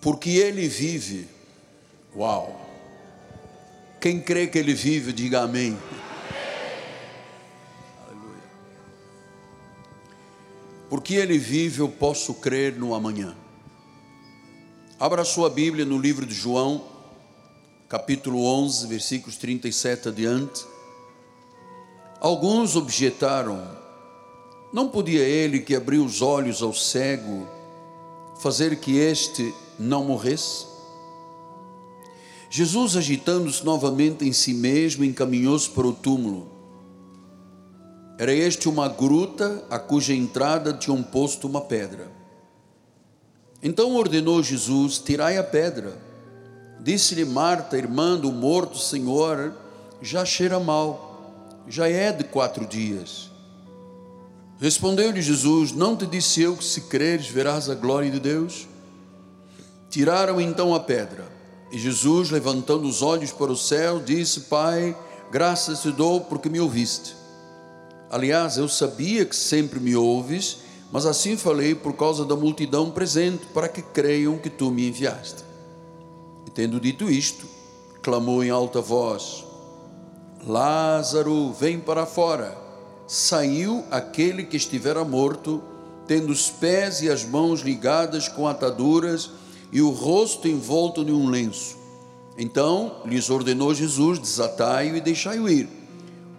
porque ele vive. Uau! Quem crê que ele vive, diga amém. Aleluia. Porque ele vive, eu posso crer no amanhã. Abra sua Bíblia no livro de João, capítulo 11, versículos 37 adiante. Alguns objetaram: não podia ele que abriu os olhos ao cego fazer que este não morresse? Jesus, agitando-se novamente em si mesmo, encaminhou-se para o túmulo. Era este uma gruta a cuja entrada tinham posto uma pedra. Então ordenou Jesus: Tirai a pedra. Disse-lhe Marta, irmã do morto Senhor, já cheira mal, já é de quatro dias. Respondeu-lhe Jesus: Não te disse eu que se creres verás a glória de Deus? Tiraram então a pedra. E Jesus, levantando os olhos para o céu, disse: Pai, graças te dou porque me ouviste. Aliás, eu sabia que sempre me ouves, mas assim falei por causa da multidão presente, para que creiam que tu me enviaste. E tendo dito isto, clamou em alta voz: Lázaro, vem para fora. Saiu aquele que estivera morto, tendo os pés e as mãos ligadas com ataduras e o rosto envolto de um lenço. Então lhes ordenou Jesus: desatai-o e deixai-o ir.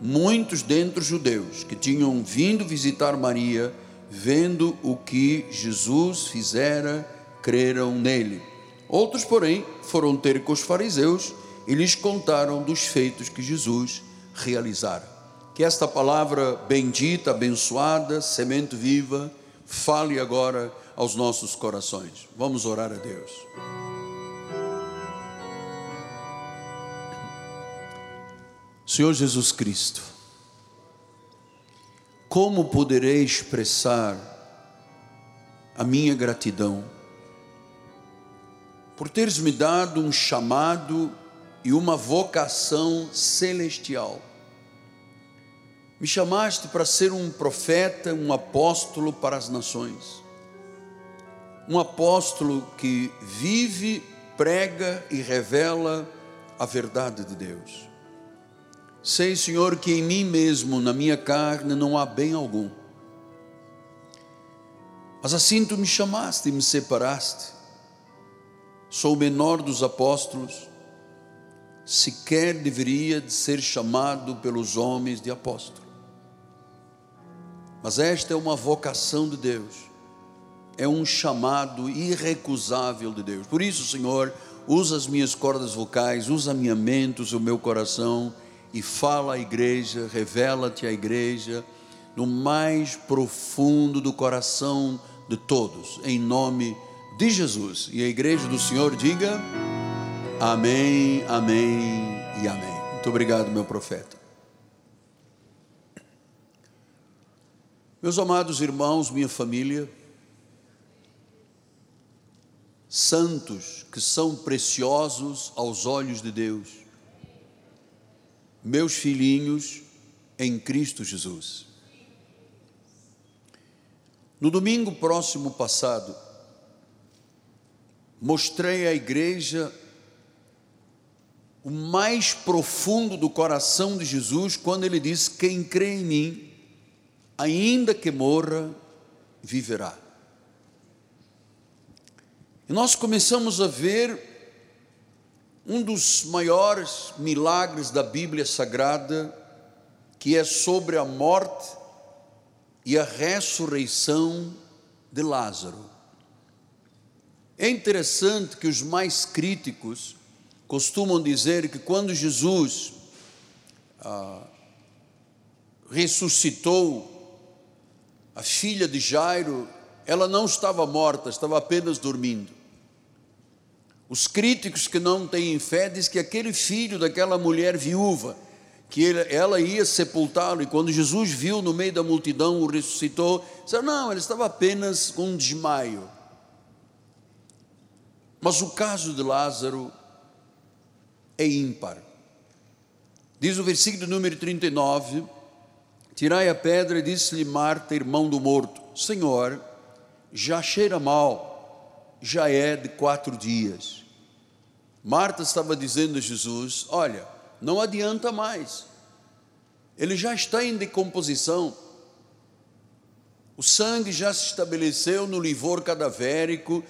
Muitos dentre os judeus que tinham vindo visitar Maria, vendo o que Jesus fizera, creram nele. Outros, porém, foram ter com os fariseus e lhes contaram dos feitos que Jesus realizara. Que esta palavra bendita, abençoada, semente viva, fale agora aos nossos corações. Vamos orar a Deus. Senhor Jesus Cristo, como poderei expressar a minha gratidão por teres me dado um chamado e uma vocação celestial? Me chamaste para ser um profeta, um apóstolo para as nações um apóstolo que vive, prega e revela a verdade de Deus. Sei, Senhor, que em mim mesmo, na minha carne, não há bem algum. Mas assim tu me chamaste e me separaste. Sou o menor dos apóstolos, sequer deveria de ser chamado pelos homens de apóstolo. Mas esta é uma vocação de Deus é um chamado irrecusável de Deus. Por isso, Senhor, usa as minhas cordas vocais, usa a minha mente, o meu coração e fala à igreja, revela-te à igreja no mais profundo do coração de todos, em nome de Jesus. E a igreja do Senhor diga: Amém, Amém e Amém. Muito obrigado, meu profeta. Meus amados irmãos, minha família, santos que são preciosos aos olhos de Deus, meus filhinhos em Cristo Jesus. No domingo próximo passado, mostrei à igreja o mais profundo do coração de Jesus quando ele disse: Quem crê em mim, ainda que morra, viverá. E nós começamos a ver um dos maiores milagres da Bíblia Sagrada, que é sobre a morte e a ressurreição de Lázaro. É interessante que os mais críticos costumam dizer que quando Jesus ah, ressuscitou a filha de Jairo, ela não estava morta, estava apenas dormindo. Os críticos que não têm fé dizem que aquele filho daquela mulher viúva, que ela ia sepultá-lo, e quando Jesus viu no meio da multidão, o ressuscitou, disseram, não, ele estava apenas com um desmaio. Mas o caso de Lázaro é ímpar. Diz o versículo número 39, tirai a pedra, e disse-lhe Marta, irmão do morto, Senhor, já cheira mal, já é de quatro dias. Marta estava dizendo a Jesus: Olha, não adianta mais, ele já está em decomposição, o sangue já se estabeleceu no livor cadavérico,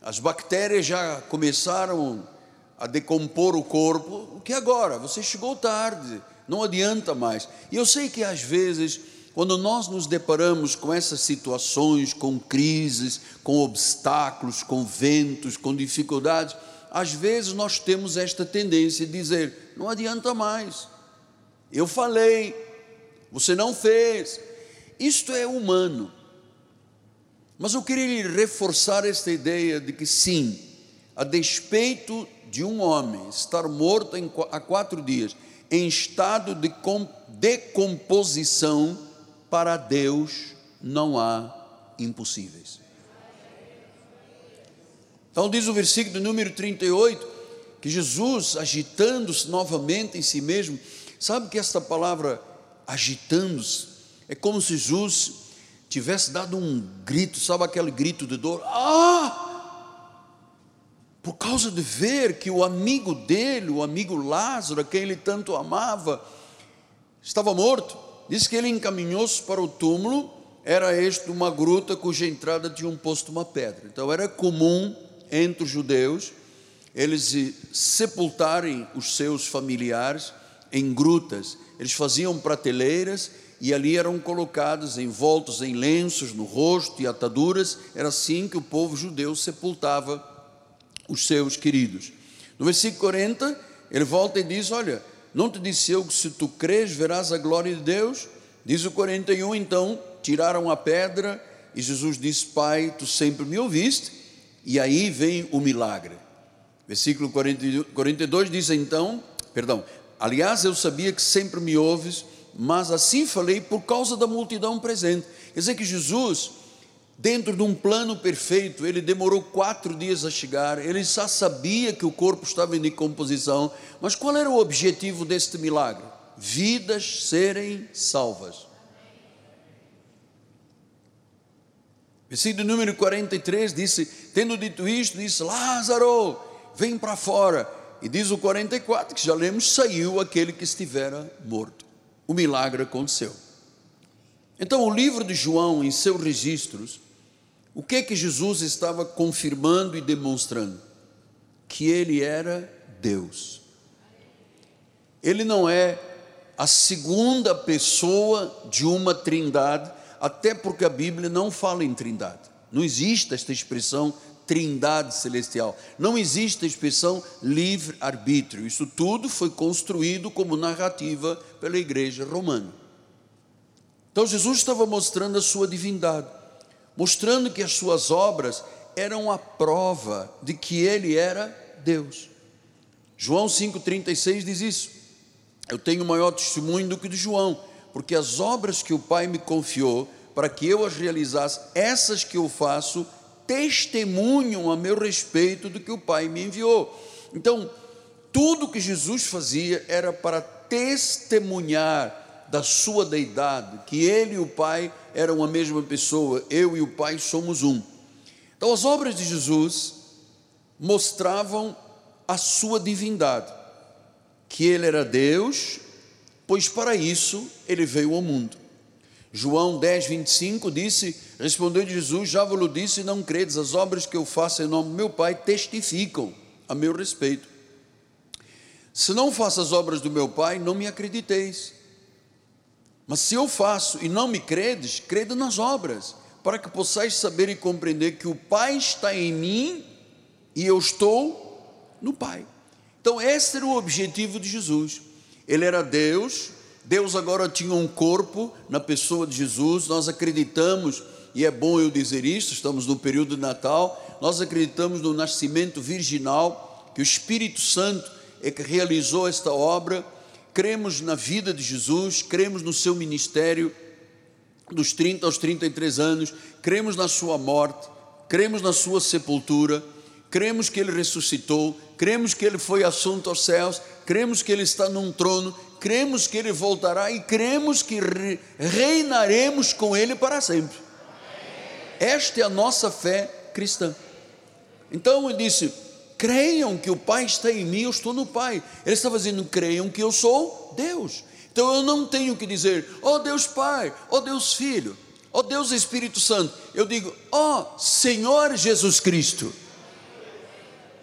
as bactérias já começaram a decompor o corpo. O que agora? Você chegou tarde, não adianta mais. E eu sei que às vezes, quando nós nos deparamos com essas situações, com crises, com obstáculos, com ventos, com dificuldades, às vezes nós temos esta tendência de dizer: não adianta mais. Eu falei, você não fez. Isto é humano. Mas eu queria reforçar esta ideia de que sim, a despeito de um homem estar morto em, há quatro dias, em estado de decomposição, para Deus não há impossíveis. Então diz o versículo número 38, que Jesus, agitando-se novamente em si mesmo, sabe que esta palavra agitando-se é como se Jesus tivesse dado um grito, sabe aquele grito de dor? Ah! Por causa de ver que o amigo dele, o amigo Lázaro, quem ele tanto amava, estava morto. Diz que ele encaminhou-se para o túmulo, era este uma gruta cuja entrada tinha um posto uma pedra. Então era comum entre os judeus eles sepultarem os seus familiares em grutas. Eles faziam prateleiras e ali eram colocados envoltos em lenços no rosto e ataduras, era assim que o povo judeu sepultava os seus queridos. No versículo 40, ele volta e diz: Olha, não te disse eu que se tu crês verás a glória de Deus? Diz o 41, então tiraram a pedra e Jesus disse: Pai, tu sempre me ouviste, e aí vem o milagre. Versículo 42 diz então, perdão, aliás, eu sabia que sempre me ouves mas assim falei por causa da multidão presente. Quer dizer que Jesus, dentro de um plano perfeito, ele demorou quatro dias a chegar, ele já sabia que o corpo estava em decomposição, mas qual era o objetivo deste milagre? Vidas serem salvas. Versículo número 43 disse: Tendo dito isto, disse: Lázaro, vem para fora. E diz o 44 que já lemos: saiu aquele que estivera morto o milagre aconteceu. Então, o livro de João, em seus registros, o que que Jesus estava confirmando e demonstrando? Que ele era Deus. Ele não é a segunda pessoa de uma trindade, até porque a Bíblia não fala em trindade. Não existe esta expressão trindade celestial. Não existe a expressão livre-arbítrio. Isso tudo foi construído como narrativa pela igreja romana. Então Jesus estava mostrando a sua divindade, mostrando que as suas obras eram a prova de que ele era Deus. João 5,36 diz isso. Eu tenho maior testemunho do que de João, porque as obras que o Pai me confiou, para que eu as realizasse, essas que eu faço, testemunham a meu respeito do que o Pai me enviou. Então, tudo que Jesus fazia era para testemunhar da sua deidade, que ele e o Pai eram a mesma pessoa, eu e o Pai somos um. Então, as obras de Jesus mostravam a sua divindade, que ele era Deus, pois para isso ele veio ao mundo. João 10, 25 disse: Respondeu Jesus: Já vos disse não credes, as obras que eu faço em nome do meu Pai testificam a meu respeito. Se não faço as obras do meu Pai, não me acrediteis. Mas se eu faço e não me credes, crede nas obras, para que possais saber e compreender que o Pai está em mim e eu estou no Pai. Então, esse era o objetivo de Jesus. Ele era Deus, Deus agora tinha um corpo na pessoa de Jesus, nós acreditamos, e é bom eu dizer isso, estamos no período de Natal, nós acreditamos no nascimento virginal, que o Espírito Santo é que realizou esta obra, cremos na vida de Jesus, cremos no seu ministério dos 30 aos 33 anos, cremos na sua morte, cremos na sua sepultura, cremos que ele ressuscitou, cremos que ele foi assunto aos céus, cremos que ele está num trono cremos que Ele voltará e cremos que reinaremos com Ele para sempre. Esta é a nossa fé cristã. Então ele disse: creiam que o Pai está em mim, eu estou no Pai. Ele estava dizendo: creiam que eu sou Deus. Então eu não tenho que dizer, ó oh Deus Pai, ó oh Deus Filho, ó oh Deus Espírito Santo. Eu digo, ó oh, Senhor Jesus Cristo.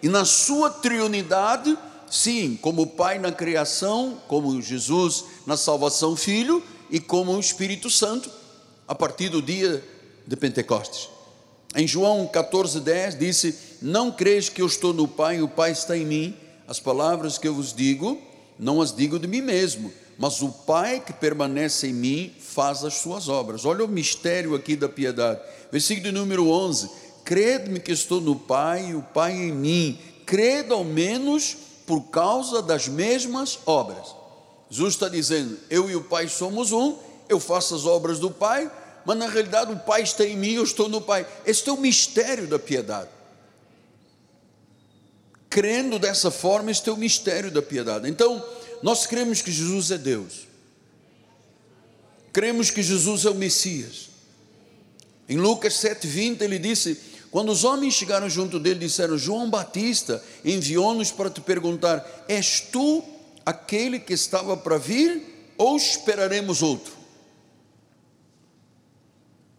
E na sua triunidade, sim, como Pai na criação, como Jesus na salvação, Filho, e como o Espírito Santo, a partir do dia de Pentecostes. Em João 14,10 disse: Não creis que eu estou no Pai e o Pai está em mim? As palavras que eu vos digo, não as digo de mim mesmo, mas o Pai que permanece em mim faz as suas obras. Olha o mistério aqui da piedade. Versículo número 11: Crede-me que estou no Pai e o Pai em mim. Crede ao menos por causa das mesmas obras. Jesus está dizendo: Eu e o Pai somos um, eu faço as obras do Pai mas na realidade o Pai está em mim, eu estou no Pai. Este é o mistério da piedade. Crendo dessa forma, este é o mistério da piedade. Então, nós cremos que Jesus é Deus. Cremos que Jesus é o Messias. Em Lucas 7,20 ele disse: Quando os homens chegaram junto dele, disseram: João Batista enviou-nos para te perguntar: És tu aquele que estava para vir ou esperaremos outro?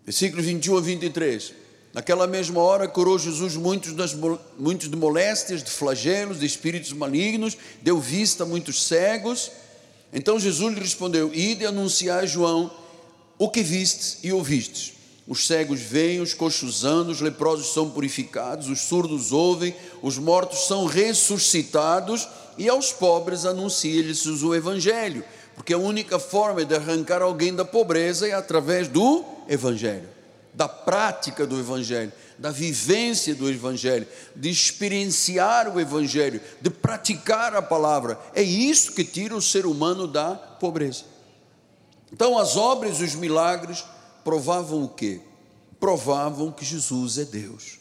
Versículos 21 a 23. Naquela mesma hora curou Jesus muitos, das, muitos de moléstias, de flagelos, de espíritos malignos, deu vista a muitos cegos. Então Jesus lhe respondeu: Ide anunciar a João o que vistes e ouvistes. Os cegos veem, os coxos andam, os leprosos são purificados, os surdos ouvem, os mortos são ressuscitados, e aos pobres anuncia-lhes o Evangelho porque a única forma de arrancar alguém da pobreza é através do Evangelho, da prática do Evangelho, da vivência do Evangelho, de experienciar o Evangelho, de praticar a palavra. É isso que tira o ser humano da pobreza. Então, as obras os milagres provavam o quê? Provavam que Jesus é Deus.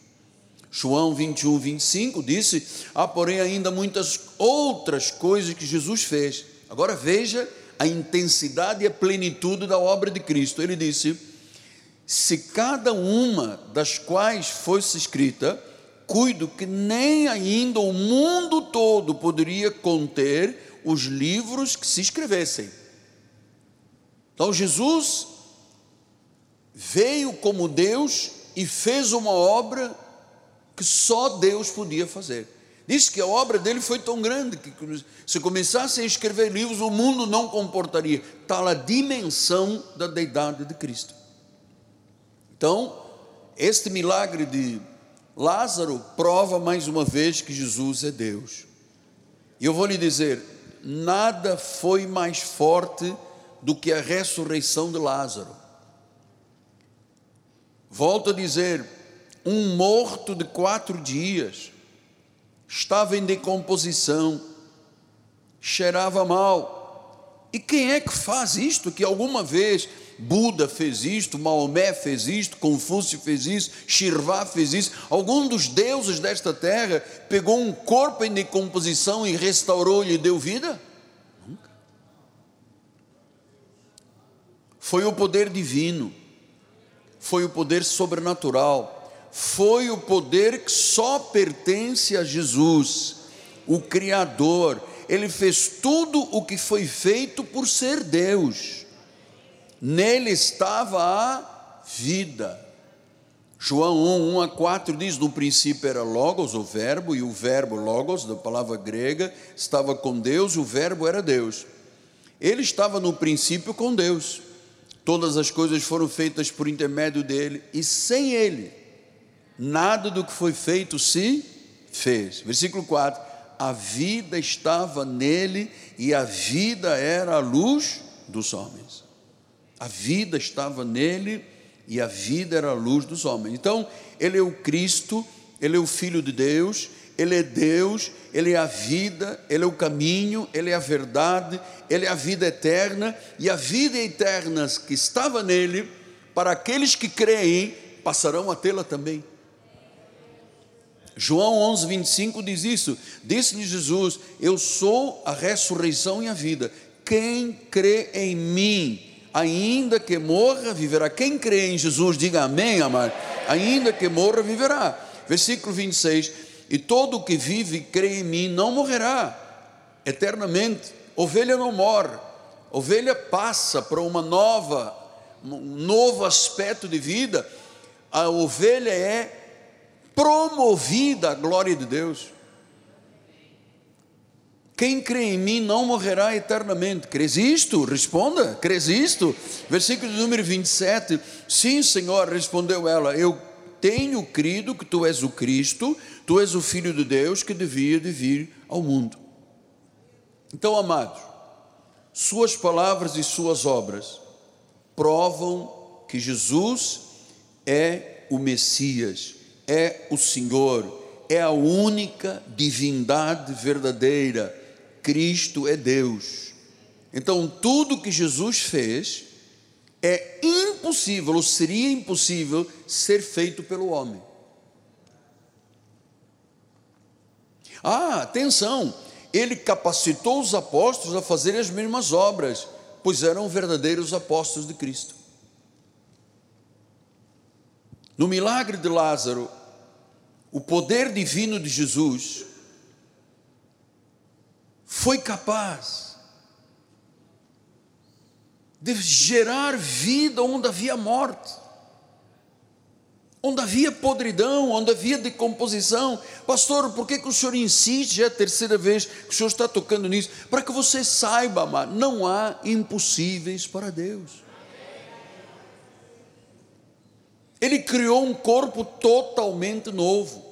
João 21, 25 disse: Há, porém, ainda muitas outras coisas que Jesus fez. Agora veja a intensidade e a plenitude da obra de Cristo. Ele disse: Se cada uma das quais fosse escrita, cuido que nem ainda o mundo todo poderia conter os livros que se escrevessem. Então Jesus veio como Deus e fez uma obra que só Deus podia fazer. Diz que a obra dele foi tão grande que se começassem a escrever livros, o mundo não comportaria tal a dimensão da deidade de Cristo. Então, este milagre de Lázaro prova mais uma vez que Jesus é Deus. E eu vou lhe dizer: nada foi mais forte do que a ressurreição de Lázaro. Volto a dizer: um morto de quatro dias estava em decomposição, cheirava mal. E quem é que faz isto? Que alguma vez Buda fez isto, Maomé fez isto, Confúcio fez isso, Shirvá fez isso. Algum dos deuses desta terra pegou um corpo em decomposição e restaurou e deu vida? Nunca. Foi o poder divino, foi o poder sobrenatural foi o poder que só pertence a Jesus, o Criador. Ele fez tudo o que foi feito por ser Deus. Nele estava a vida. João 1, 1 a 4 diz: No princípio era Logos, o Verbo, e o Verbo Logos, da palavra grega, estava com Deus, e o Verbo era Deus. Ele estava no princípio com Deus. Todas as coisas foram feitas por intermédio dele, e sem ele nada do que foi feito se fez. Versículo 4: A vida estava nele e a vida era a luz dos homens. A vida estava nele e a vida era a luz dos homens. Então, ele é o Cristo, ele é o Filho de Deus, ele é Deus, ele é a vida, ele é o caminho, ele é a verdade, ele é a vida eterna, e a vida eterna que estava nele, para aqueles que creem, passarão a tê-la também. João 11, 25 diz isso: Disse-lhe Jesus: Eu sou a ressurreição e a vida. Quem crê em mim, ainda que morra, viverá. Quem crê em Jesus, diga amém, amado. Ainda que morra, viverá. Versículo 26: E todo que vive e crê em mim não morrerá eternamente. Ovelha não morre, ovelha passa para uma nova, um novo aspecto de vida. A ovelha é promovida à glória de Deus. Quem crê em mim não morrerá eternamente. Crês isto? Responda, crês isto? Versículo número 27. Sim, Senhor, respondeu ela. Eu tenho crido que tu és o Cristo, tu és o Filho de Deus que devia de vir ao mundo. Então, amados, suas palavras e suas obras provam que Jesus é o Messias, é o Senhor, é a única divindade verdadeira Cristo é Deus. Então, tudo que Jesus fez é impossível, ou seria impossível, ser feito pelo homem. Ah, atenção, ele capacitou os apóstolos a fazerem as mesmas obras, pois eram verdadeiros apóstolos de Cristo. No milagre de Lázaro, o poder divino de Jesus foi capaz de gerar vida onde havia morte, onde havia podridão, onde havia decomposição. Pastor, por que, que o senhor insiste? Já é a terceira vez que o senhor está tocando nisso. Para que você saiba, amar, não há impossíveis para Deus. Ele criou um corpo totalmente novo.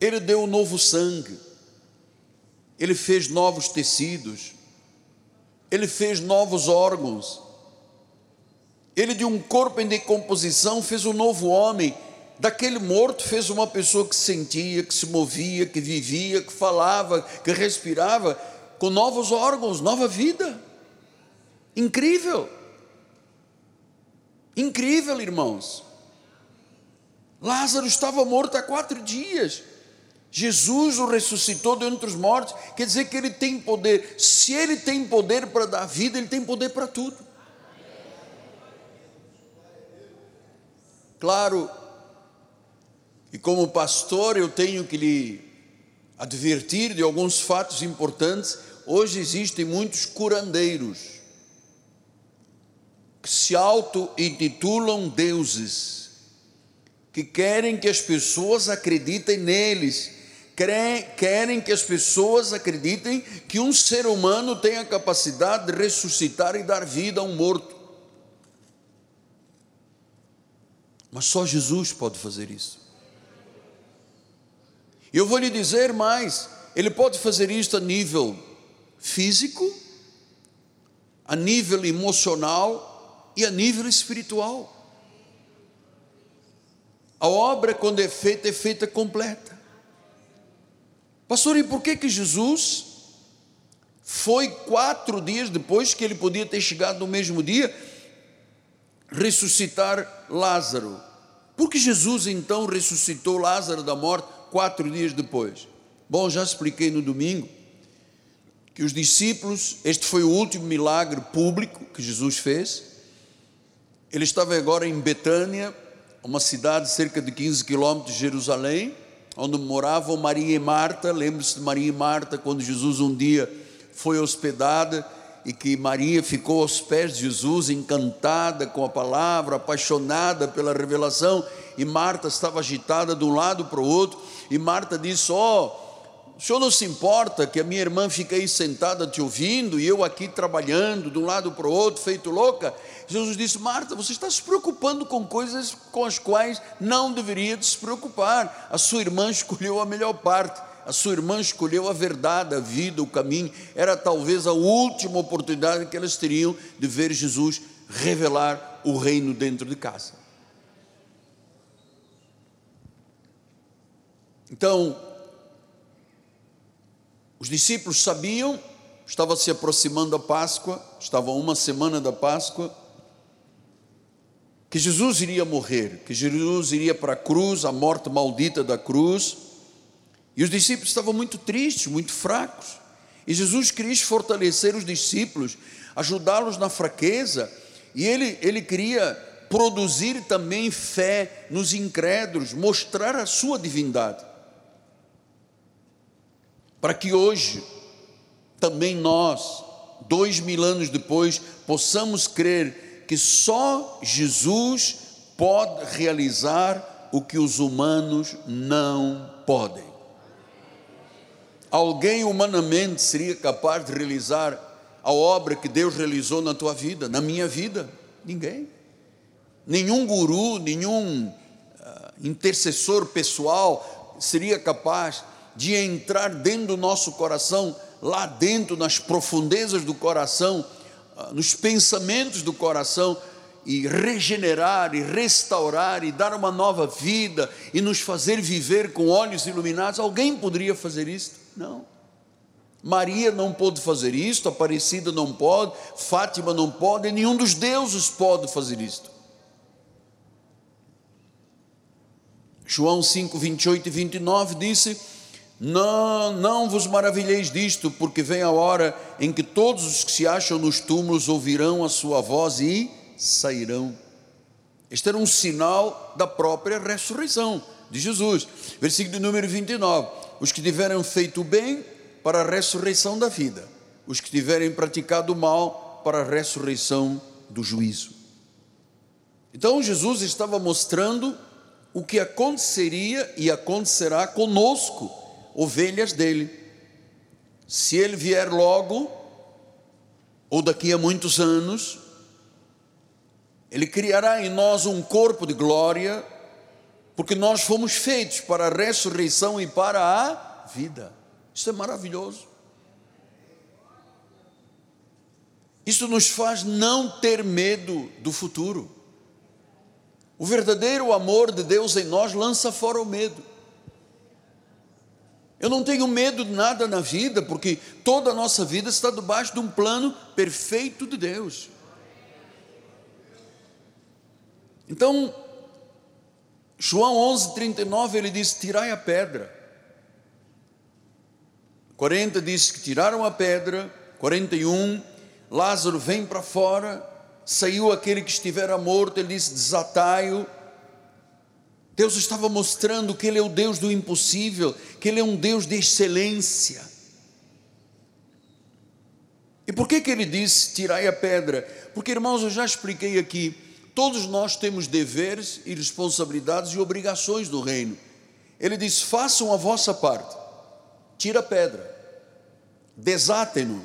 Ele deu um novo sangue ele fez novos tecidos, ele fez novos órgãos, ele de um corpo em decomposição fez um novo homem, daquele morto fez uma pessoa que sentia, que se movia, que vivia, que falava, que respirava, com novos órgãos, nova vida. Incrível. Incrível, irmãos. Lázaro estava morto há quatro dias. Jesus o ressuscitou dentre os mortos, quer dizer que ele tem poder. Se ele tem poder para dar vida, ele tem poder para tudo. Claro, e como pastor eu tenho que lhe advertir de alguns fatos importantes. Hoje existem muitos curandeiros que se auto-intitulam deuses, que querem que as pessoas acreditem neles querem que as pessoas acreditem que um ser humano tem a capacidade de ressuscitar e dar vida a um morto. Mas só Jesus pode fazer isso. Eu vou lhe dizer mais: ele pode fazer isto a nível físico, a nível emocional e a nível espiritual. A obra, quando é feita, é feita completa. Pastor, e por que que Jesus foi quatro dias depois que ele podia ter chegado no mesmo dia ressuscitar Lázaro? Por que Jesus então ressuscitou Lázaro da morte quatro dias depois? Bom, já expliquei no domingo que os discípulos, este foi o último milagre público que Jesus fez. Ele estava agora em Betânia, uma cidade cerca de 15 quilômetros de Jerusalém onde moravam Maria e Marta. Lembre-se de Maria e Marta quando Jesus um dia foi hospedada e que Maria ficou aos pés de Jesus, encantada com a palavra, apaixonada pela revelação, e Marta estava agitada de um lado para o outro, e Marta disse: Ó, oh, o senhor não se importa que a minha irmã fique aí sentada te ouvindo e eu aqui trabalhando de um lado para o outro, feito louca? Jesus disse: Marta, você está se preocupando com coisas com as quais não deveria se preocupar. A sua irmã escolheu a melhor parte. A sua irmã escolheu a verdade, a vida, o caminho. Era talvez a última oportunidade que elas teriam de ver Jesus revelar o reino dentro de casa. Então, os discípulos sabiam, estava se aproximando a Páscoa, estava uma semana da Páscoa, que Jesus iria morrer, que Jesus iria para a cruz, a morte maldita da cruz. E os discípulos estavam muito tristes, muito fracos. E Jesus queria fortalecer os discípulos, ajudá-los na fraqueza. E ele, ele queria produzir também fé nos incrédulos, mostrar a sua divindade. Para que hoje, também nós, dois mil anos depois, possamos crer que só Jesus pode realizar o que os humanos não podem. Alguém humanamente seria capaz de realizar a obra que Deus realizou na tua vida, na minha vida? Ninguém. Nenhum guru, nenhum uh, intercessor pessoal seria capaz de entrar dentro do nosso coração, lá dentro, nas profundezas do coração, uh, nos pensamentos do coração, e regenerar, e restaurar, e dar uma nova vida, e nos fazer viver com olhos iluminados. Alguém poderia fazer isso? Não. Maria não pôde fazer isto, Aparecida não pode, Fátima não pode, nenhum dos deuses pode fazer isto. João 5, 28 e 29 disse: Não, não vos maravilheis disto, porque vem a hora em que todos os que se acham nos túmulos ouvirão a sua voz e sairão. Este era um sinal da própria ressurreição de Jesus. Versículo número 29. Os que tiveram feito bem para a ressurreição da vida, os que tiverem praticado mal para a ressurreição do juízo. Então Jesus estava mostrando o que aconteceria e acontecerá conosco, ovelhas dele. Se ele vier logo, ou daqui a muitos anos, ele criará em nós um corpo de glória, porque nós fomos feitos para a ressurreição e para a vida. Isso é maravilhoso. Isso nos faz não ter medo do futuro. O verdadeiro amor de Deus em nós lança fora o medo. Eu não tenho medo de nada na vida, porque toda a nossa vida está debaixo de um plano perfeito de Deus. Então, João 11:39 ele diz: "Tirai a pedra". 40 diz que tiraram a pedra, 41, Lázaro vem para fora, saiu aquele que estivera morto, ele disse: desatai-o. Deus estava mostrando que Ele é o Deus do impossível, que Ele é um Deus de excelência. E por que, que Ele disse: tirai a pedra? Porque, irmãos, eu já expliquei aqui, todos nós temos deveres e responsabilidades e obrigações do reino. Ele diz: façam a vossa parte tira a pedra, desatem-no.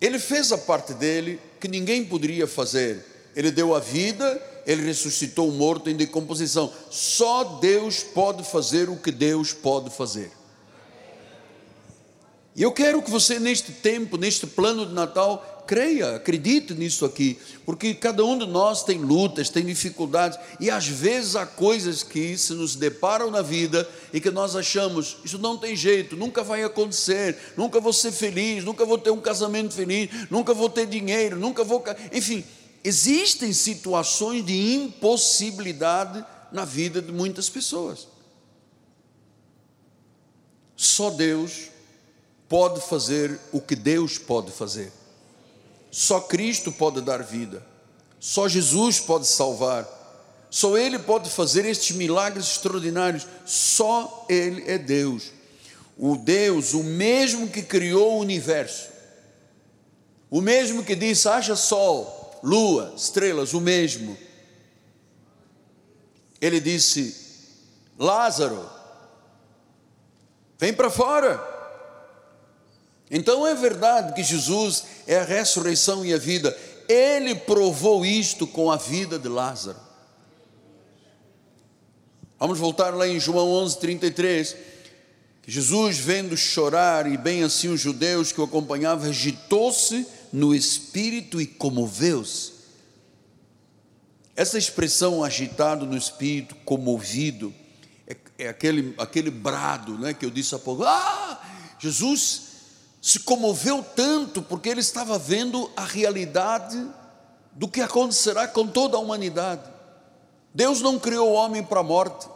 Ele fez a parte dele que ninguém poderia fazer. Ele deu a vida, ele ressuscitou o morto em decomposição. Só Deus pode fazer o que Deus pode fazer. E eu quero que você, neste tempo, neste plano de Natal, creia, acredite nisso aqui, porque cada um de nós tem lutas, tem dificuldades, e às vezes há coisas que se nos deparam na vida e que nós achamos, isso não tem jeito, nunca vai acontecer, nunca vou ser feliz, nunca vou ter um casamento feliz, nunca vou ter dinheiro, nunca vou. Enfim, existem situações de impossibilidade na vida de muitas pessoas. Só Deus pode fazer o que Deus pode fazer. Só Cristo pode dar vida, só Jesus pode salvar, só Ele pode fazer estes milagres extraordinários, só Ele é Deus. O Deus, o mesmo que criou o universo, o mesmo que disse: haja sol, lua, estrelas, o mesmo. Ele disse: Lázaro, vem para fora. Então é verdade que Jesus é a ressurreição e a vida. Ele provou isto com a vida de Lázaro. Vamos voltar lá em João 11:33. Jesus, vendo chorar e bem assim os judeus que o acompanhavam, agitou-se no espírito e comoveu-se. Essa expressão agitado no espírito, comovido, é, é, aquele, aquele brado né, que eu disse há pouco. Ah, Jesus se comoveu tanto porque ele estava vendo a realidade do que acontecerá com toda a humanidade. Deus não criou o homem para a morte,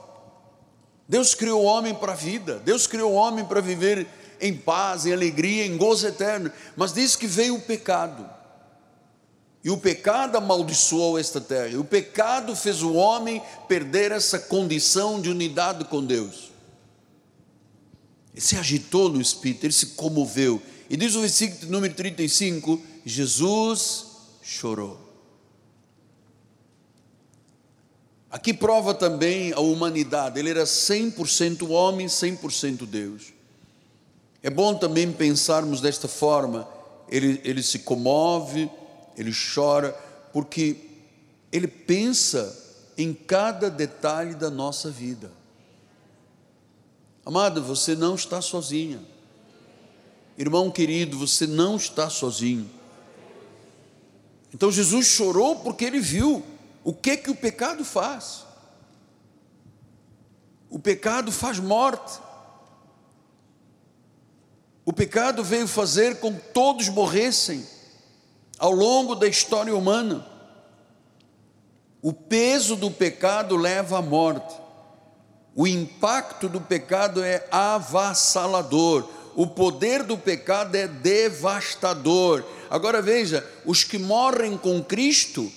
Deus criou o homem para a vida, Deus criou o homem para viver em paz, em alegria, em gozo eterno, mas diz que veio o pecado. E o pecado amaldiçoou esta terra. E o pecado fez o homem perder essa condição de unidade com Deus. Ele se agitou no espírito, ele se comoveu. E diz o versículo número 35: Jesus chorou. Aqui prova também a humanidade, ele era 100% homem, 100% Deus. É bom também pensarmos desta forma, ele, ele se comove, ele chora, porque ele pensa em cada detalhe da nossa vida. Amado, você não está sozinha. Irmão querido, você não está sozinho. Então Jesus chorou porque ele viu o que que o pecado faz? O pecado faz morte. O pecado veio fazer com que todos morressem ao longo da história humana. O peso do pecado leva à morte. O impacto do pecado é avassalador. O poder do pecado é devastador. Agora veja: os que morrem com Cristo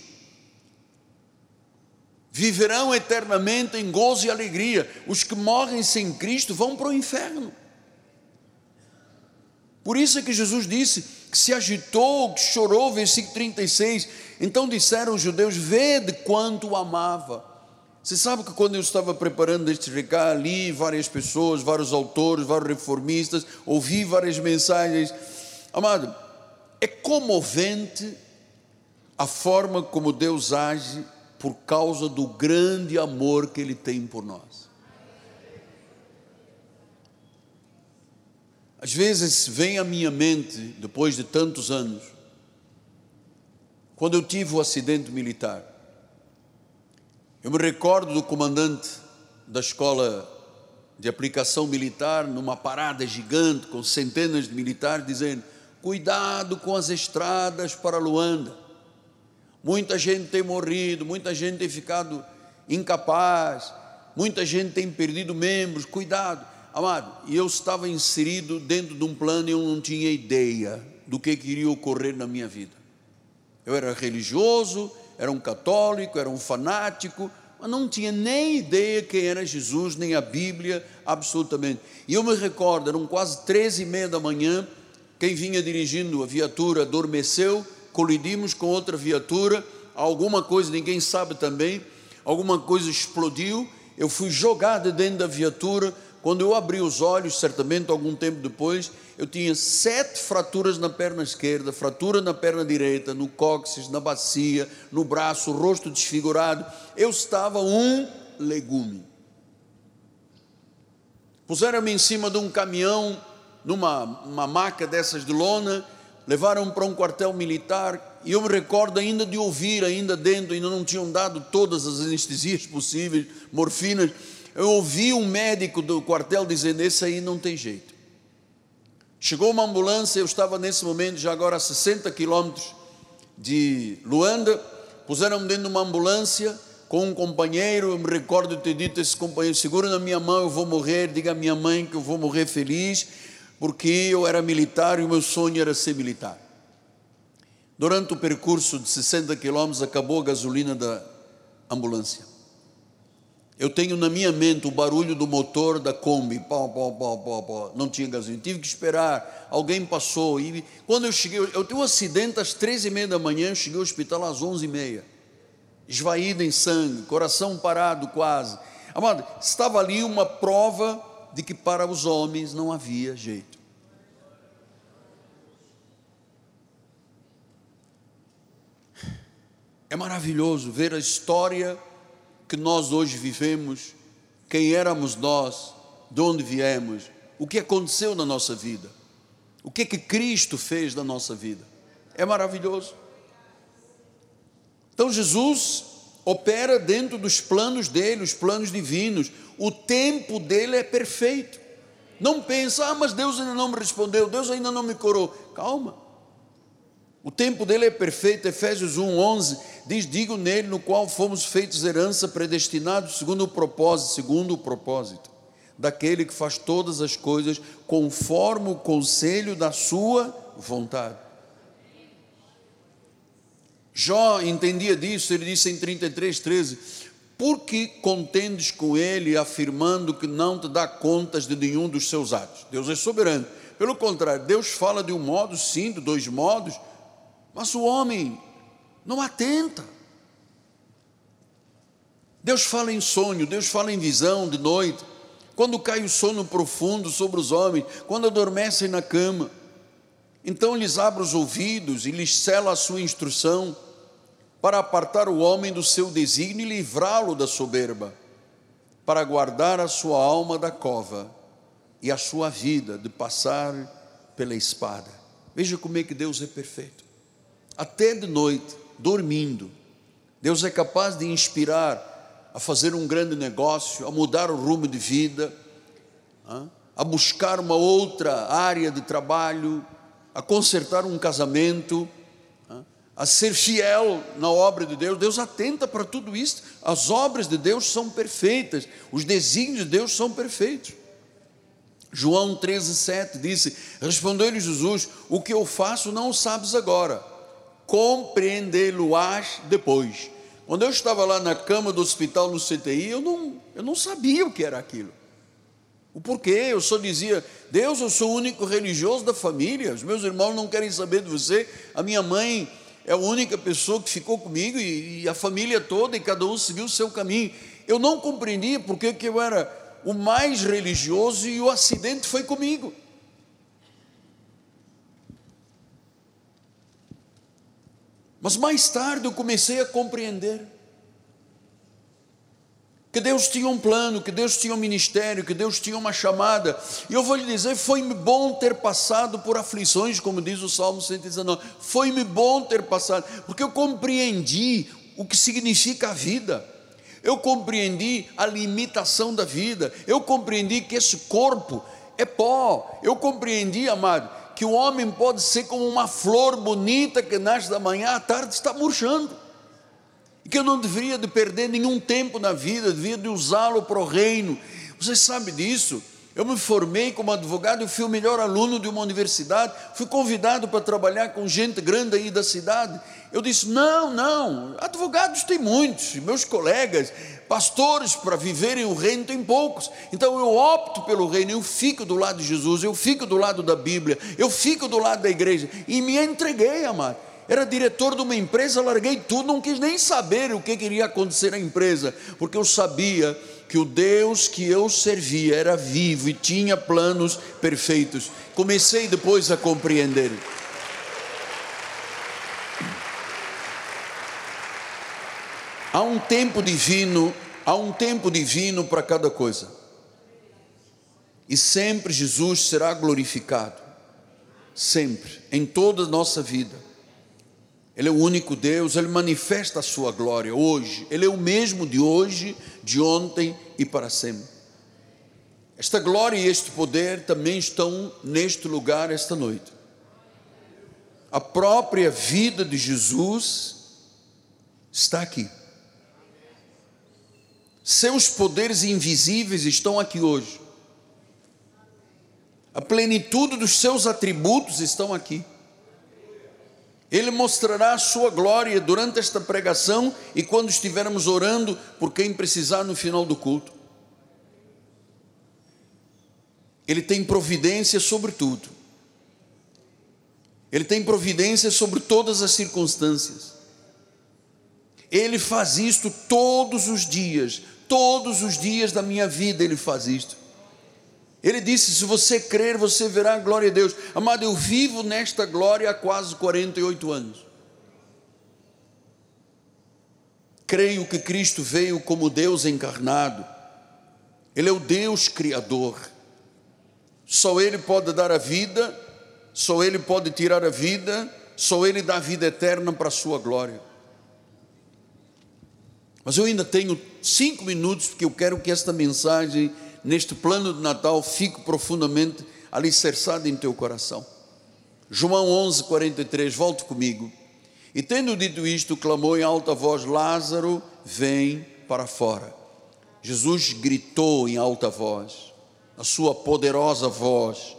viverão eternamente em gozo e alegria. Os que morrem sem Cristo vão para o inferno. Por isso é que Jesus disse que se agitou, que chorou, versículo 36. Então disseram os judeus: Vede quanto o amava. Você sabe que quando eu estava preparando este recado, li várias pessoas, vários autores, vários reformistas, ouvi várias mensagens. Amado, é comovente a forma como Deus age por causa do grande amor que Ele tem por nós. Às vezes vem à minha mente, depois de tantos anos, quando eu tive o acidente militar, eu me recordo do comandante da escola de aplicação militar, numa parada gigante com centenas de militares, dizendo: Cuidado com as estradas para Luanda. Muita gente tem morrido, muita gente tem ficado incapaz, muita gente tem perdido membros. Cuidado, amado. E eu estava inserido dentro de um plano e eu não tinha ideia do que iria ocorrer na minha vida. Eu era religioso, era um católico, era um fanático, mas não tinha nem ideia quem era Jesus, nem a Bíblia, absolutamente. E eu me recordo, eram quase treze e meia da manhã, quem vinha dirigindo a viatura adormeceu, colidimos com outra viatura, alguma coisa, ninguém sabe também, alguma coisa explodiu, eu fui jogado dentro da viatura, quando eu abri os olhos, certamente algum tempo depois, eu tinha sete fraturas na perna esquerda, fratura na perna direita, no cóccix, na bacia, no braço, rosto desfigurado. Eu estava um legume. Puseram-me em cima de um caminhão, numa uma maca dessas de lona, levaram para um quartel militar e eu me recordo ainda de ouvir, ainda dentro, ainda não tinham dado todas as anestesias possíveis, morfinas. Eu ouvi um médico do quartel dizendo: Esse aí não tem jeito. Chegou uma ambulância, eu estava nesse momento já agora a 60 quilômetros de Luanda, puseram-me dentro de uma ambulância com um companheiro, eu me recordo de ter dito a esse companheiro, segura na minha mão, eu vou morrer, diga à minha mãe que eu vou morrer feliz, porque eu era militar e o meu sonho era ser militar. Durante o percurso de 60 quilômetros, acabou a gasolina da ambulância. Eu tenho na minha mente o barulho do motor da Kombi, pau, pau, pau, pau, pau. não tinha gasolina, tive que esperar, alguém passou, e quando eu cheguei, eu tive um acidente às três e meia da manhã, eu cheguei ao hospital às onze e meia, esvaído em sangue, coração parado quase, amado, estava ali uma prova de que para os homens não havia jeito. É maravilhoso ver a história que nós hoje vivemos, quem éramos nós, de onde viemos, o que aconteceu na nossa vida, o que que Cristo fez na nossa vida. É maravilhoso. Então Jesus opera dentro dos planos dele, os planos divinos, o tempo dele é perfeito. Não pensa, ah, mas Deus ainda não me respondeu, Deus ainda não me curou. Calma. O tempo dele é perfeito, Efésios 1, 11, diz, digo nele, no qual fomos feitos herança, predestinados segundo o propósito, segundo o propósito, daquele que faz todas as coisas conforme o conselho da sua vontade. Jó entendia disso, ele disse em 33, 13: Por que contendes com ele, afirmando que não te dá contas de nenhum dos seus atos? Deus é soberano. Pelo contrário, Deus fala de um modo, sim, de dois modos, mas o homem não atenta. Deus fala em sonho, Deus fala em visão de noite, quando cai o sono profundo sobre os homens, quando adormecem na cama. Então lhes abre os ouvidos e lhes cela a sua instrução, para apartar o homem do seu desígnio e livrá-lo da soberba, para guardar a sua alma da cova e a sua vida de passar pela espada. Veja como é que Deus é perfeito. Até de noite, dormindo, Deus é capaz de inspirar a fazer um grande negócio, a mudar o rumo de vida, a buscar uma outra área de trabalho, a consertar um casamento, a ser fiel na obra de Deus. Deus atenta para tudo isso. As obras de Deus são perfeitas, os desígnios de Deus são perfeitos. João 13,7 disse: Respondeu-lhe Jesus: O que eu faço não o sabes agora, compreendê-lo-ás depois. Quando eu estava lá na cama do hospital no CTI, eu não, eu não sabia o que era aquilo. O porquê? Eu só dizia: Deus, eu sou o único religioso da família, os meus irmãos não querem saber de você, a minha mãe é a única pessoa que ficou comigo e, e a família toda, e cada um seguiu o seu caminho. Eu não compreendia porque que eu era o mais religioso e o acidente foi comigo. Mas mais tarde eu comecei a compreender que Deus tinha um plano, que Deus tinha um ministério, que Deus tinha uma chamada. E eu vou lhe dizer, foi-me bom ter passado por aflições, como diz o Salmo 119. Foi-me bom ter passado, porque eu compreendi o que significa a vida. Eu compreendi a limitação da vida. Eu compreendi que esse corpo é pó. Eu compreendi, amado, que o homem pode ser como uma flor bonita que nasce da manhã à tarde está murchando. E que eu não deveria de perder nenhum tempo na vida, deveria de usá-lo para o reino. Você sabe disso? Eu me formei como advogado, eu fui o melhor aluno de uma universidade, fui convidado para trabalhar com gente grande aí da cidade. Eu disse: não, não, advogados tem muitos, meus colegas, pastores para viverem o reino tem poucos. Então eu opto pelo reino, eu fico do lado de Jesus, eu fico do lado da Bíblia, eu fico do lado da igreja e me entreguei, amado. Era diretor de uma empresa, larguei tudo, não quis nem saber o que iria acontecer na empresa, porque eu sabia que o Deus que eu servia era vivo e tinha planos perfeitos. Comecei depois a compreender. Há um tempo divino, há um tempo divino para cada coisa. E sempre Jesus será glorificado. Sempre, em toda a nossa vida. Ele é o único Deus, ele manifesta a sua glória hoje. Ele é o mesmo de hoje, de ontem e para sempre. Esta glória e este poder também estão neste lugar esta noite. A própria vida de Jesus está aqui. Seus poderes invisíveis estão aqui hoje. A plenitude dos seus atributos estão aqui. Ele mostrará a sua glória durante esta pregação e quando estivermos orando por quem precisar no final do culto. Ele tem providência sobre tudo. Ele tem providência sobre todas as circunstâncias. Ele faz isto todos os dias, Todos os dias da minha vida ele faz isto. Ele disse: Se você crer, você verá a glória de Deus. Amado, eu vivo nesta glória há quase 48 anos. Creio que Cristo veio como Deus encarnado. Ele é o Deus Criador. Só Ele pode dar a vida, só Ele pode tirar a vida, só Ele dá a vida eterna para a sua glória. Mas eu ainda tenho cinco minutos, porque eu quero que esta mensagem, neste plano de Natal, fique profundamente alicerçada em teu coração. João 11, 43, volte comigo. E tendo dito isto, clamou em alta voz: Lázaro, vem para fora. Jesus gritou em alta voz, a sua poderosa voz,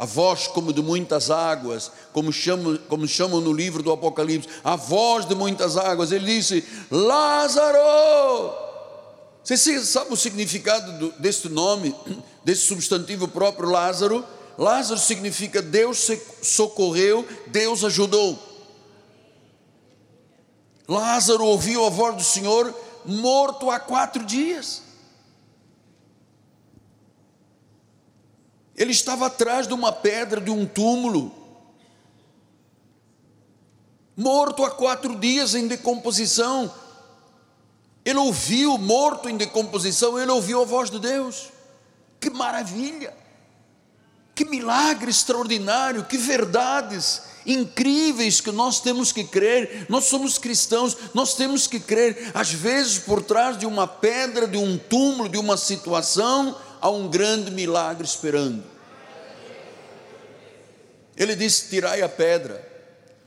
a voz como de muitas águas, como chamam, como chamam no livro do Apocalipse, a voz de muitas águas. Ele disse: Lázaro! Você sabe o significado deste nome, desse substantivo próprio Lázaro? Lázaro significa Deus socorreu, Deus ajudou. Lázaro ouviu a voz do Senhor morto há quatro dias. Ele estava atrás de uma pedra, de um túmulo, morto há quatro dias em decomposição. Ele ouviu, morto em decomposição, ele ouviu a voz de Deus. Que maravilha! Que milagre extraordinário, que verdades incríveis que nós temos que crer. Nós somos cristãos, nós temos que crer. Às vezes, por trás de uma pedra, de um túmulo, de uma situação, há um grande milagre esperando. Ele disse: Tirai a pedra.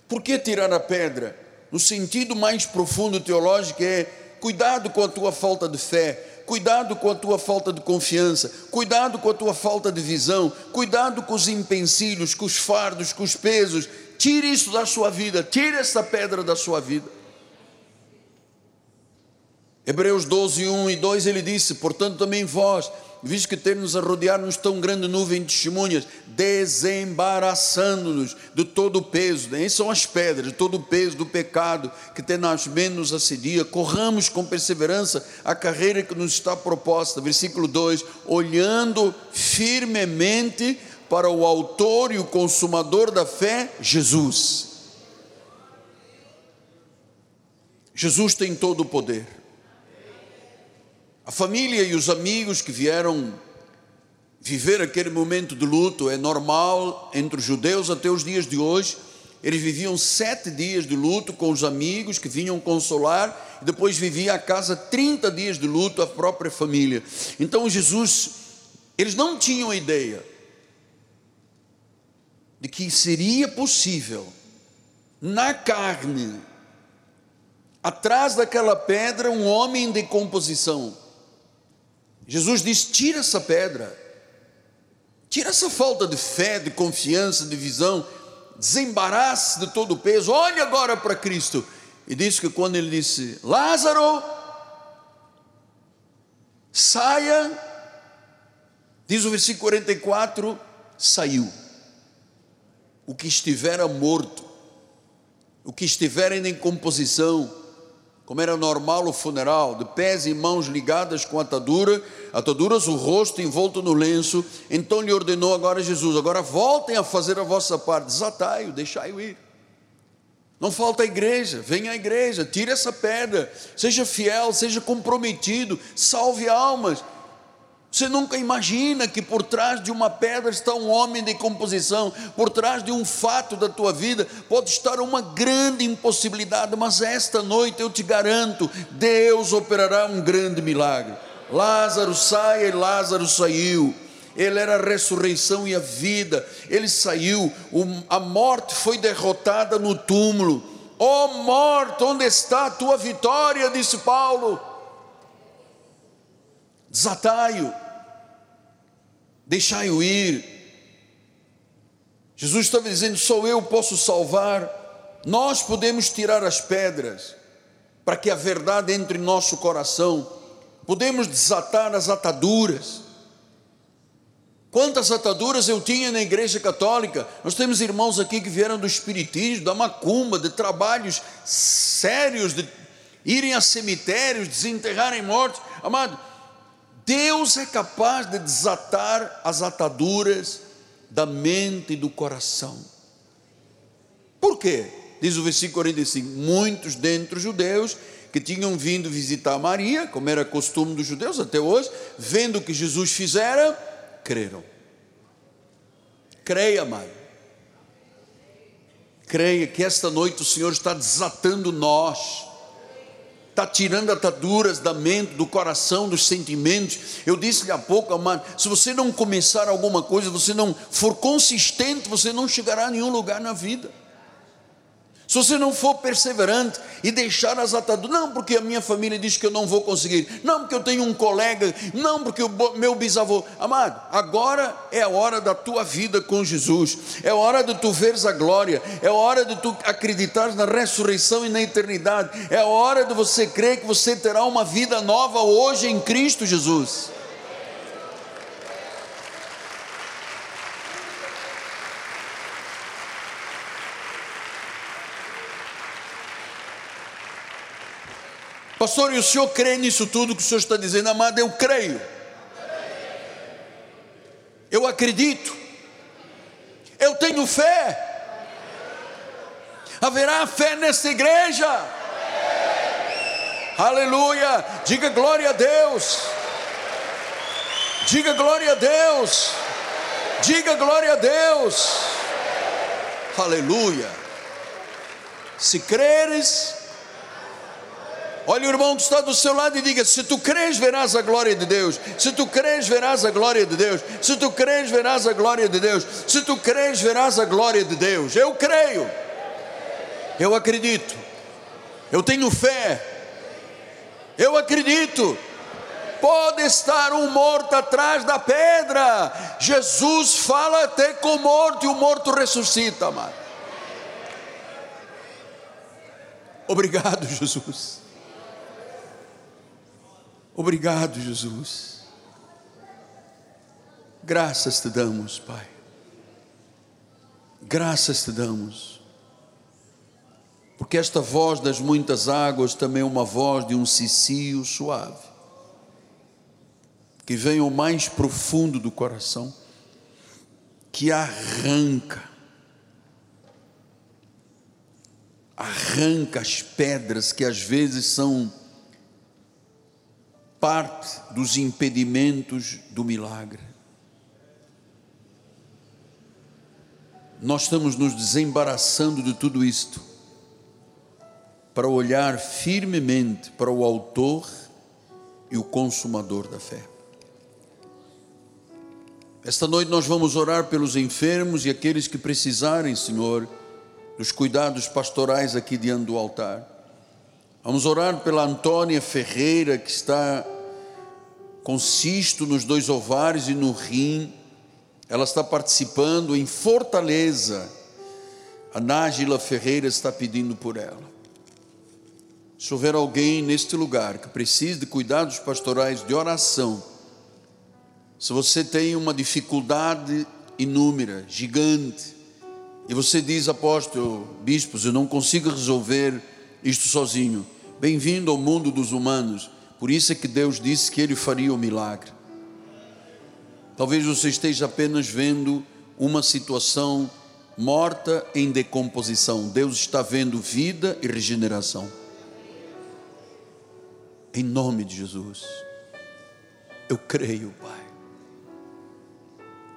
Por que tirar a pedra? No sentido mais profundo teológico, é cuidado com a tua falta de fé, cuidado com a tua falta de confiança, cuidado com a tua falta de visão, cuidado com os empecilhos, com os fardos, com os pesos. Tire isso da sua vida, tire essa pedra da sua vida. Hebreus 12, 1 e 2 ele disse: Portanto, também vós, visto que temos a rodear-nos tão grande nuvem de testemunhas, desembaraçando-nos de todo o peso, nem são as pedras, de todo o peso do pecado que tenazmente nos assedia, corramos com perseverança a carreira que nos está proposta. Versículo 2: olhando firmemente para o Autor e o Consumador da fé, Jesus. Jesus tem todo o poder. A família e os amigos que vieram viver aquele momento de luto é normal entre os judeus até os dias de hoje. Eles viviam sete dias de luto com os amigos que vinham consolar, e depois vivia a casa 30 dias de luto a própria família. Então Jesus, eles não tinham ideia de que seria possível, na carne, atrás daquela pedra, um homem em decomposição Jesus diz: tira essa pedra, tira essa falta de fé, de confiança, de visão, desembarace de todo o peso, olhe agora para Cristo. E diz que quando ele disse: Lázaro, saia, diz o versículo 44, saiu. O que estivera morto, o que estiver em decomposição, como era normal o funeral, de pés e mãos ligadas com atadura, ataduras, o rosto envolto no lenço. Então lhe ordenou agora Jesus: agora voltem a fazer a vossa parte, desatai-o, deixai-o ir. Não falta a igreja, venha à igreja, tire essa pedra, seja fiel, seja comprometido, salve almas. Você nunca imagina que por trás de uma pedra está um homem de composição, por trás de um fato da tua vida pode estar uma grande impossibilidade, mas esta noite eu te garanto, Deus operará um grande milagre. Lázaro sai e Lázaro saiu. Ele era a ressurreição e a vida. Ele saiu, a morte foi derrotada no túmulo. Ó oh, morte, onde está a tua vitória? disse Paulo. Desatai-o deixai-o ir. Jesus estava dizendo: sou eu posso salvar. Nós podemos tirar as pedras para que a verdade entre em nosso coração. Podemos desatar as ataduras. Quantas ataduras eu tinha na igreja católica? Nós temos irmãos aqui que vieram do espiritismo, da macumba, de trabalhos sérios, de irem a cemitérios, desenterrarem mortos. Amado, Deus é capaz de desatar as ataduras da mente e do coração. Por quê? Diz o versículo 45: Muitos dentre os judeus que tinham vindo visitar Maria, como era costume dos judeus até hoje, vendo o que Jesus fizera, creram. Creia, mãe. Creia que esta noite o Senhor está desatando nós está tirando ataduras da mente, do coração, dos sentimentos. Eu disse-lhe há pouco, amado, se você não começar alguma coisa, você não for consistente, você não chegará a nenhum lugar na vida. Se você não for perseverante e deixar as ataduras, não porque a minha família diz que eu não vou conseguir, não porque eu tenho um colega, não porque o meu bisavô, amado, agora é a hora da tua vida com Jesus, é a hora de tu veres a glória, é hora de tu acreditar na ressurreição e na eternidade, é a hora de você crer que você terá uma vida nova hoje em Cristo Jesus. Pastor, e o senhor crê nisso tudo que o senhor está dizendo, amado? Eu creio. Eu acredito. Eu tenho fé. Haverá fé nesta igreja. Aleluia. Diga glória a Deus. Diga glória a Deus. Diga glória a Deus. Aleluia. Se creres, Olha o irmão que está do seu lado e diga: se tu crês, verás a glória de Deus. Se tu crês, verás a glória de Deus. Se tu crês, verás a glória de Deus. Se tu crês, verás a glória de Deus. Eu creio. Eu acredito. Eu tenho fé. Eu acredito. Pode estar um morto atrás da pedra. Jesus fala até com o morto e o morto ressuscita, amado. Obrigado, Jesus. Obrigado, Jesus. Graças te damos, Pai. Graças te damos. Porque esta voz das muitas águas também é uma voz de um cicio suave, que vem ao mais profundo do coração, que arranca, arranca as pedras que às vezes são parte dos impedimentos do milagre. Nós estamos nos desembaraçando de tudo isto para olhar firmemente para o Autor e o Consumador da fé. Esta noite nós vamos orar pelos enfermos e aqueles que precisarem, Senhor, dos cuidados pastorais aqui diante do altar. Vamos orar pela Antônia Ferreira, que está com cisto nos dois ovários e no rim. Ela está participando em Fortaleza. A Nájila Ferreira está pedindo por ela. Se houver alguém neste lugar que precise de cuidados pastorais de oração, se você tem uma dificuldade inúmera, gigante, e você diz, apóstolo, bispos, eu não consigo resolver isto sozinho. Bem-vindo ao mundo dos humanos. Por isso é que Deus disse que Ele faria o milagre. Talvez você esteja apenas vendo uma situação morta em decomposição. Deus está vendo vida e regeneração. Em nome de Jesus. Eu creio, Pai.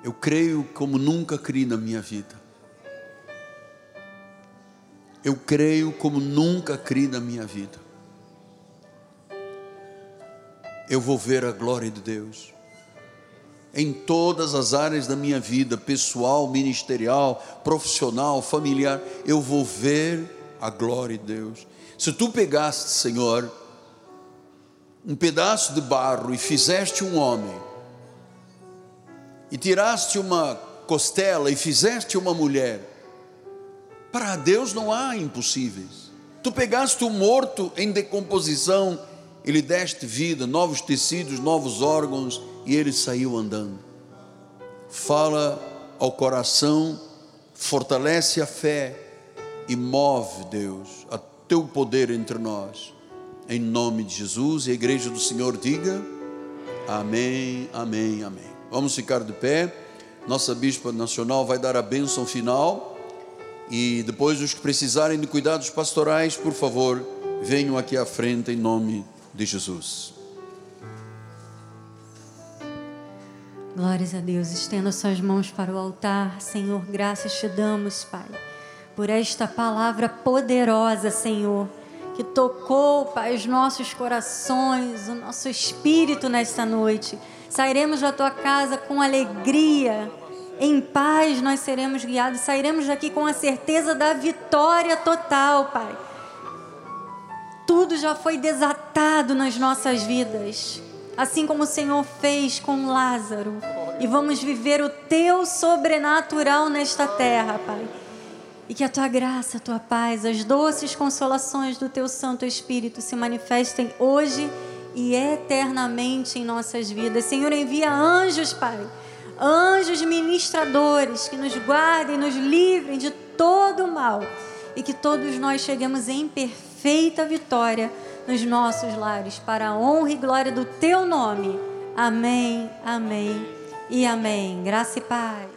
Eu creio como nunca criei na minha vida. Eu creio como nunca criei na minha vida. Eu vou ver a glória de Deus. Em todas as áreas da minha vida, pessoal, ministerial, profissional, familiar, eu vou ver a glória de Deus. Se tu pegaste, Senhor, um pedaço de barro e fizeste um homem, e tiraste uma costela e fizeste uma mulher, para Deus não há impossíveis. Tu pegaste o morto em decomposição e lhe deste vida, novos tecidos, novos órgãos, e ele saiu andando. Fala ao coração, fortalece a fé e move, Deus, a teu poder entre nós. Em nome de Jesus, e a igreja do Senhor diga: Amém, Amém, Amém. Vamos ficar de pé. Nossa bispa nacional vai dar a bênção final. E depois, os que precisarem de cuidados pastorais, por favor, venham aqui à frente em nome de Jesus. Glórias a Deus. Estenda suas mãos para o altar. Senhor, graças te damos, Pai, por esta palavra poderosa, Senhor, que tocou, Pai, os nossos corações, o nosso espírito nesta noite. Sairemos da tua casa com alegria Em paz nós seremos guiados, sairemos daqui com a certeza da vitória total, Pai. Tudo já foi desatado nas nossas vidas, assim como o Senhor fez com Lázaro. E vamos viver o teu sobrenatural nesta terra, Pai. E que a tua graça, a tua paz, as doces consolações do teu Santo Espírito se manifestem hoje e eternamente em nossas vidas. Senhor, envia anjos, Pai. Anjos ministradores que nos guardem, nos livrem de todo o mal e que todos nós cheguemos em perfeita vitória nos nossos lares, para a honra e glória do teu nome. Amém, amém e amém. Graça e paz.